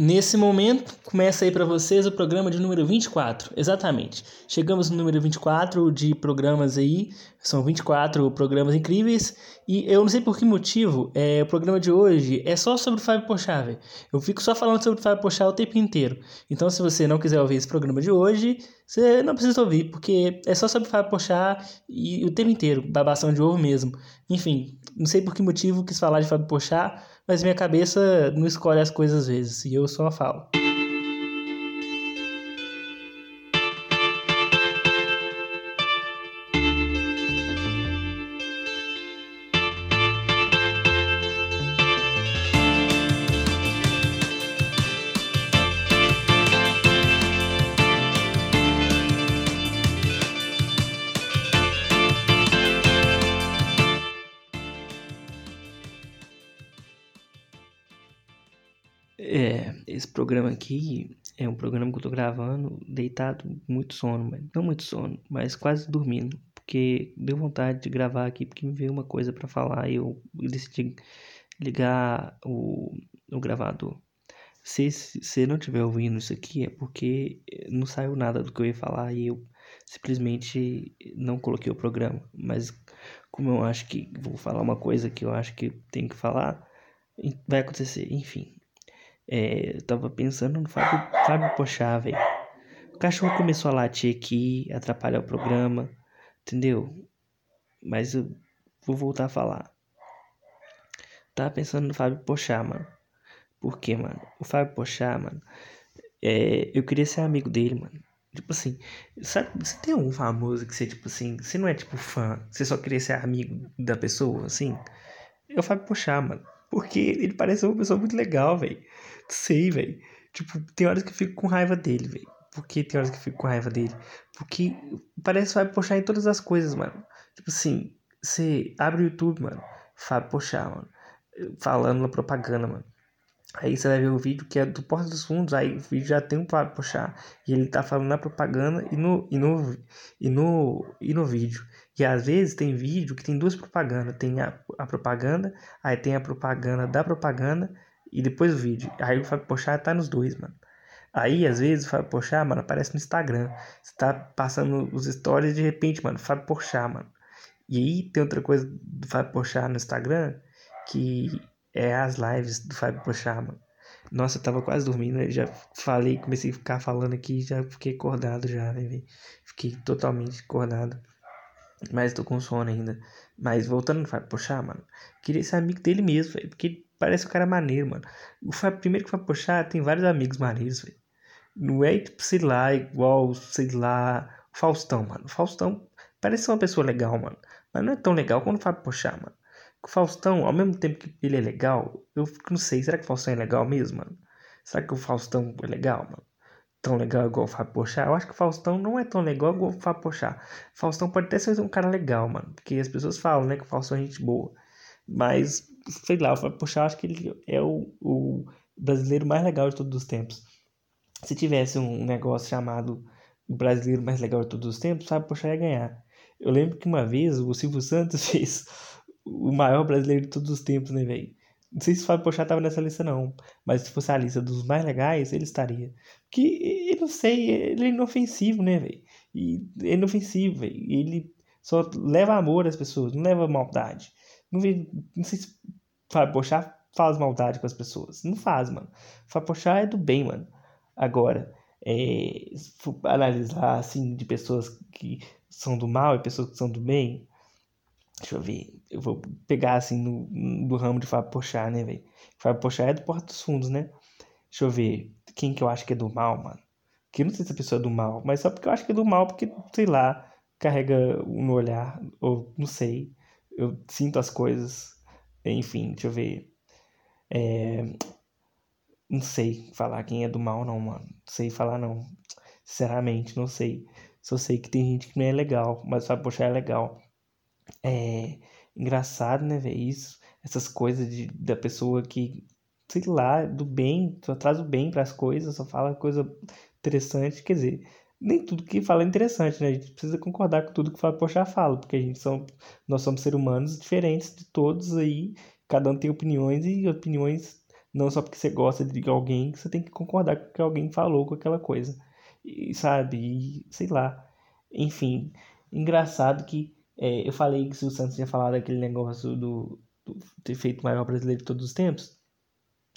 Nesse momento, começa aí para vocês o programa de número 24, exatamente. Chegamos no número 24 de programas aí, são 24 programas incríveis, e eu não sei por que motivo, é, o programa de hoje é só sobre o Fábio Pochá, velho. Eu fico só falando sobre o Fábio Pochá o tempo inteiro. Então, se você não quiser ouvir esse programa de hoje, você não precisa ouvir, porque é só sobre Fábio Pochá e o tempo inteiro, babação de ovo mesmo. Enfim, não sei por que motivo quis falar de Fábio Pochá, mas minha cabeça não escolhe as coisas às vezes, e eu só falo. Programa aqui é um programa que eu tô gravando deitado, muito sono, não muito sono, mas quase dormindo, porque deu vontade de gravar aqui, porque me veio uma coisa para falar e eu decidi ligar o, o gravador. Se você não estiver ouvindo isso aqui, é porque não saiu nada do que eu ia falar e eu simplesmente não coloquei o programa. Mas como eu acho que vou falar uma coisa que eu acho que tem que falar, vai acontecer, enfim. É, eu tava pensando no Fábio, Fábio Pochá, velho. O cachorro começou a latir aqui, atrapalhar o programa, entendeu? Mas eu vou voltar a falar. Tava pensando no Fábio Pochá, mano. Por quê, mano? O Fábio Pochá, mano, é, eu queria ser amigo dele, mano. Tipo assim, sabe, você tem um famoso que você, tipo assim, você não é tipo fã, você só queria ser amigo da pessoa, assim? É o Fábio Pochá, mano. Porque ele parece uma pessoa muito legal, velho. Sei, velho. Tipo, tem horas que eu fico com raiva dele, velho. Por que tem horas que eu fico com raiva dele? Porque parece que vai puxar em todas as coisas, mano. Tipo assim, você abre o YouTube, mano. Fábio Pochá, mano. Falando na propaganda, mano. Aí você vai ver o vídeo que é do Porta dos Fundos, aí o vídeo já tem um Fábio Pochá. E ele tá falando na propaganda e no, e no, e no, e no vídeo. E às vezes tem vídeo que tem duas propagandas. Tem a, a propaganda, aí tem a propaganda da propaganda e depois o vídeo. Aí o Fábio Pochá tá nos dois, mano. Aí, às vezes, o Fábio Pochá, mano, aparece no Instagram. Você tá passando os stories de repente, mano, Fábio Pochá, mano. E aí tem outra coisa do Fábio Pochá no Instagram, que é as lives do Fábio Pochá, mano. Nossa, eu tava quase dormindo, já falei, comecei a ficar falando aqui, já fiquei acordado já, né? Fiquei totalmente acordado. Mas tô com sono ainda. Mas voltando no Fábio Pochá, mano, queria ser amigo dele mesmo, velho, porque parece um cara maneiro, mano. O Fábio, primeiro que o Fábio Pochá tem vários amigos maneiros, velho. Não é, tipo, sei lá, igual, sei lá, Faustão, mano. O Faustão parece ser uma pessoa legal, mano. Mas não é tão legal quanto o Fábio Pochá, mano. O Faustão, ao mesmo tempo que ele é legal, eu não sei, será que o Faustão é legal mesmo, mano? Será que o Faustão é legal, mano? Tão legal igual o Fábio Pochá? Eu acho que o Faustão não é tão legal igual o Fábio Pochá. O Faustão pode até ser um cara legal, mano. Porque as pessoas falam, né, que o Faustão é gente boa. Mas, sei lá, o Fábio Pochá, eu acho que ele é o, o brasileiro mais legal de todos os tempos. Se tivesse um negócio chamado o brasileiro mais legal de todos os tempos, o Fábio Pochá ia ganhar. Eu lembro que uma vez o Silvio Santos fez o maior brasileiro de todos os tempos, né, velho? Não sei se o Fábio Pochá tava nessa lista, não. Mas se fosse a lista dos mais legais, ele estaria. Que, eu não sei, ele é inofensivo, né, velho? É inofensivo, velho. Ele só leva amor às pessoas, não leva maldade. Não, não sei se o Fábio Pochá faz maldade com as pessoas. Não faz, mano. O Fábio Pochá é do bem, mano. Agora, é, analisar, assim, de pessoas que são do mal e pessoas que são do bem, Deixa eu ver. Eu vou pegar assim no, do ramo de Fábio Pochá, né, velho? Fábio Pochá é do Porta dos Fundos, né? Deixa eu ver. Quem que eu acho que é do mal, mano? Que eu não sei se a pessoa é do mal, mas só porque eu acho que é do mal, porque, sei lá, carrega no olhar, ou não sei. Eu sinto as coisas. Enfim, deixa eu ver. É... Não sei falar quem é do mal, não, mano. Não sei falar, não. Sinceramente, não sei. Só sei que tem gente que não é legal, mas Fábio Pochá é legal. É engraçado, né, ver isso, essas coisas de, da pessoa que, sei lá, do bem, só traz o bem para as coisas, só fala coisa interessante, quer dizer, nem tudo que fala é interessante, né? A gente precisa concordar com tudo que fala Poxa fala, porque a gente são, nós somos seres humanos diferentes de todos aí, cada um tem opiniões e opiniões Não só porque você gosta de alguém, você tem que concordar com o que alguém falou com aquela coisa. E, sabe? E, sei lá. Enfim, engraçado que é, eu falei que o Santos tinha falado aquele negócio do, do ter feito o maior brasileiro de todos os tempos.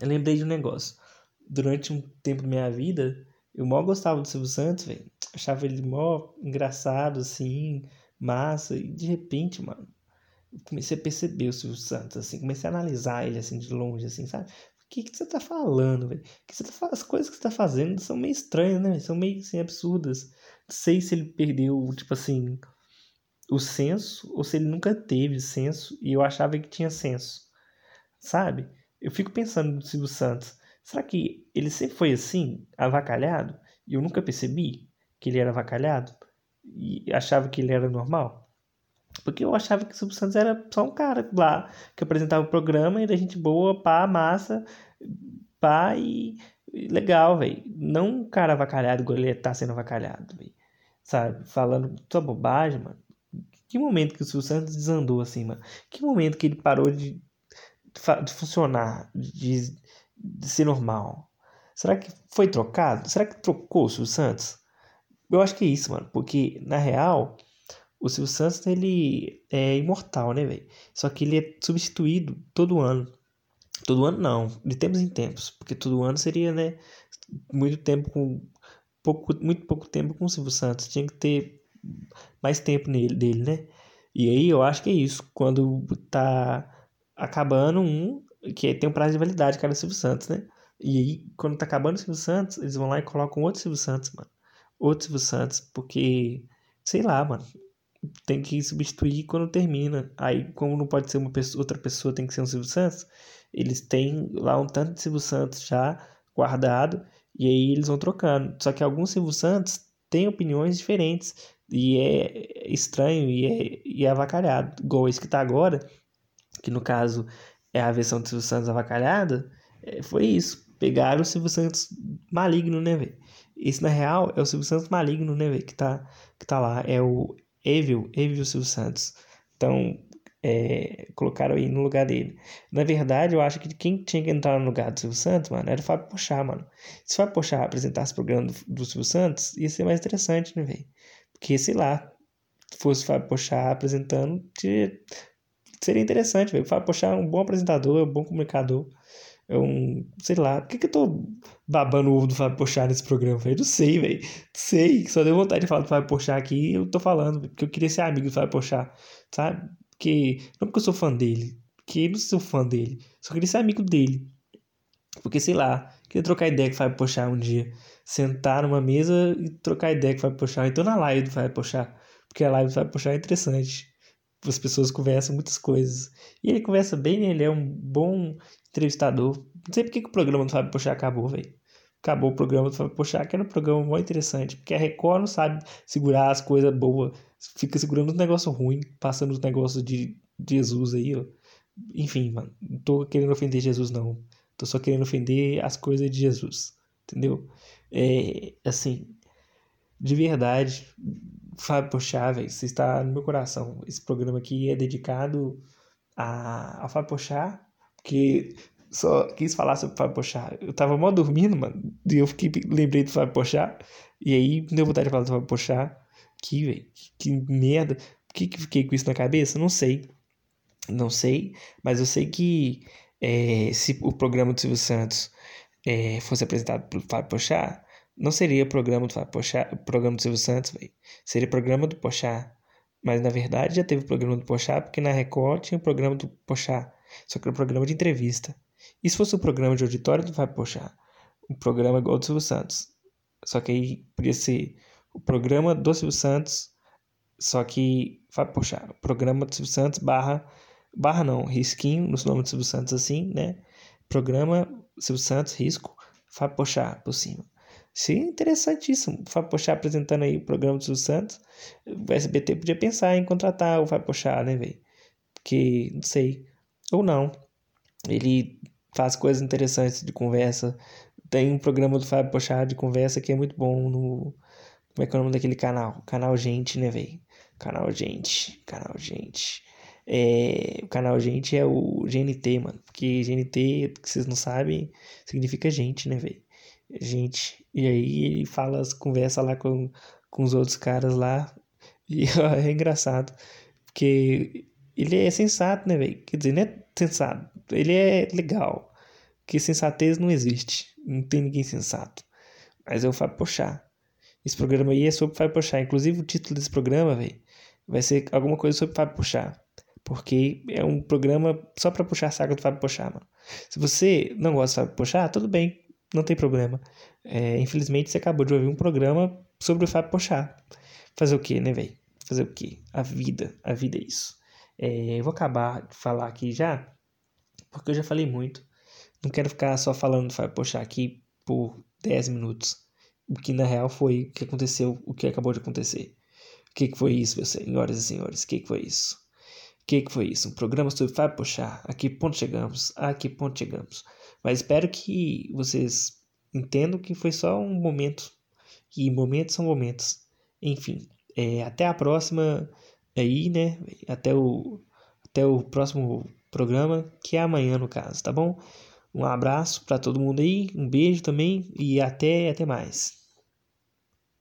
Eu lembrei de um negócio. Durante um tempo da minha vida, eu mal gostava do Silvio Santos, velho. Achava ele mó engraçado, assim, massa. E de repente, mano, comecei a perceber o Silvio Santos, assim, comecei a analisar ele, assim, de longe, assim, sabe? O que, que você tá falando, velho? Tá, as coisas que você tá fazendo são meio estranhas, né? São meio, assim, absurdas. Não sei se ele perdeu, tipo assim, o senso ou se ele nunca teve senso e eu achava que tinha senso, sabe? Eu fico pensando no Silvio Santos. Será que ele sempre foi assim, avacalhado? E eu nunca percebi que ele era avacalhado? E achava que ele era normal? Porque eu achava que o Silvio Santos era só um cara lá que apresentava o programa e da gente boa, pá, massa, pá e, legal, velho. Não um cara avacalhado ele tá sendo avacalhado, velho. Sabe? Falando só bobagem, mano. Que momento que o Silvio Santos desandou assim, mano? Que momento que ele parou de, de funcionar, de, de ser normal? Será que foi trocado? Será que trocou o Silvio Santos? Eu acho que é isso, mano. Porque, na real, o Silvio Santos, ele é imortal, né, velho? Só que ele é substituído todo ano. Todo ano não, de tempos em tempos. Porque todo ano seria, né, muito tempo com... Pouco, muito pouco tempo com o Silvio Santos. Tinha que ter mais tempo nele, dele, né? E aí eu acho que é isso. Quando tá acabando um, que tem um prazo de validade, cara, Silvio Santos, né? E aí, quando tá acabando o Silvio Santos, eles vão lá e colocam outro Silvio Santos, mano. Outro Silvio Santos, porque, sei lá, mano tem que substituir quando termina. Aí, como não pode ser uma pessoa, outra pessoa, tem que ser um Silvio Santos, eles têm lá um tanto de Silvio Santos já guardado e aí eles vão trocando. Só que alguns Silvio Santos têm opiniões diferentes e é estranho e é, e é avacalhado. Igual esse que tá agora, que no caso é a versão do Silvio Santos avacalhada, é, foi isso. Pegaram o Silvio Santos maligno, né, velho? Esse, na real, é o Silvio Santos maligno, né, velho? Que tá, que tá lá. É o, Evil, Evil Silvio Santos. Então, é, colocaram aí no lugar dele. Na verdade, eu acho que quem tinha que entrar no lugar do Silvio Santos, mano, era o Fábio Pochá, mano. Se o Fábio Pochá apresentasse o programa do, do Silvio Santos, ia ser mais interessante, né, velho? Porque, sei lá, fosse o Fábio Pochá apresentando, seria interessante, velho. O Fábio Pochá é um bom apresentador, é um bom comunicador. É um. Sei lá. Por que, que eu tô babando o ovo do Fábio Pochá nesse programa, velho? Não sei, velho. Sei. Só deu vontade de falar do Fábio Pochá aqui eu tô falando. Porque eu queria ser amigo do Fábio Pochá. Sabe? Porque. Não porque eu sou fã dele. Porque eu não sou fã dele. Só queria ser amigo dele. Porque, sei lá. Queria trocar ideia com o Fábio Pochá um dia. Sentar numa mesa e trocar ideia o Fábio Pochá. Então na live Fábio Pochá. Porque a live Fábio Pochá é interessante as pessoas conversam muitas coisas. E ele conversa bem, né? ele é um bom entrevistador. Não sei porque que o programa do Fábio Pochá acabou, velho. Acabou o programa do Fábio Pochá, que era um programa muito interessante. Porque a Record não sabe segurar as coisas boas. Fica segurando os negócios ruins, passando os negócios de Jesus aí, ó. Enfim, mano. Não tô querendo ofender Jesus, não. Tô só querendo ofender as coisas de Jesus. Entendeu? É, assim, de verdade, Fábio velho, você está no meu coração. Esse programa aqui é dedicado a, a Fábio Pochá, porque só quis falar sobre o Fábio Pochá. Eu tava mal dormindo, mano, e eu fiquei, lembrei do Fábio Pochá, e aí me deu vontade de falar do Fábio Pochá. Que, velho, que, que merda. Por que, que fiquei com isso na cabeça? Não sei. Não sei, mas eu sei que é, se o programa do Silvio Santos é, fosse apresentado pelo Fábio Pochá, não seria programa do Pochá, programa do Silvio Santos, velho. Seria programa do Pochá. Mas na verdade já teve o programa do Pochá, porque na Record tinha o programa do Pochá. Só que era um programa de entrevista. E se fosse o programa de auditório do Fábio Pochá? Um programa igual do Silvio Santos. Só que aí podia ser o programa do Silvio Santos, só que Fábio Pochá. O programa do Silvio Santos barra. Barra não, risquinho no nome do Silvio Santos assim, né? Programa Silvio Santos, risco, Fábio Pochá por cima. Seria interessantíssimo. O Fábio Pochá apresentando aí o programa do Silvio Santos. O SBT podia pensar em contratar o Fábio Pochá, né, velho? Porque, não sei. Ou não. Ele faz coisas interessantes de conversa. Tem um programa do Fábio Pochá de conversa que é muito bom no. Como é que é o nome daquele canal? Canal Gente, né, velho? Canal Gente. Canal Gente. É, o canal Gente é o GNT, mano. Porque GNT, que vocês não sabem, significa gente, né, velho? Gente. E aí ele fala, conversa lá com, com os outros caras lá. E é engraçado. Porque ele é sensato, né, velho? Quer dizer, não é sensato. Ele é legal. Porque sensatez não existe. Não tem ninguém sensato. Mas é o Fábio. Esse programa aí é sobre o Fábio Pochá. Inclusive o título desse programa, velho, vai ser alguma coisa sobre o Fábio Pochá. Porque é um programa só para puxar saga do Fábio Pochá, mano. Se você não gosta do Fábio Pochá, tudo bem, não tem problema. É, infelizmente você acabou de ouvir um programa sobre o Fábio Pochá. Fazer o quê, né, velho? Fazer o quê? A vida. A vida é isso. É, eu vou acabar de falar aqui já, porque eu já falei muito. Não quero ficar só falando do Fábio Pochá aqui por 10 minutos. O que na real foi o que aconteceu, o que acabou de acontecer. O que, que foi isso, senhoras e senhores? O que, que foi isso? Que, que foi isso? Um programa sobre Fábio Pochá. A que ponto chegamos? A que ponto chegamos? Mas espero que vocês entendam que foi só um momento. E momentos são momentos. Enfim, é, até a próxima aí, né? Até o, até o próximo programa, que é amanhã no caso, tá bom? Um abraço para todo mundo aí, um beijo também e até até mais.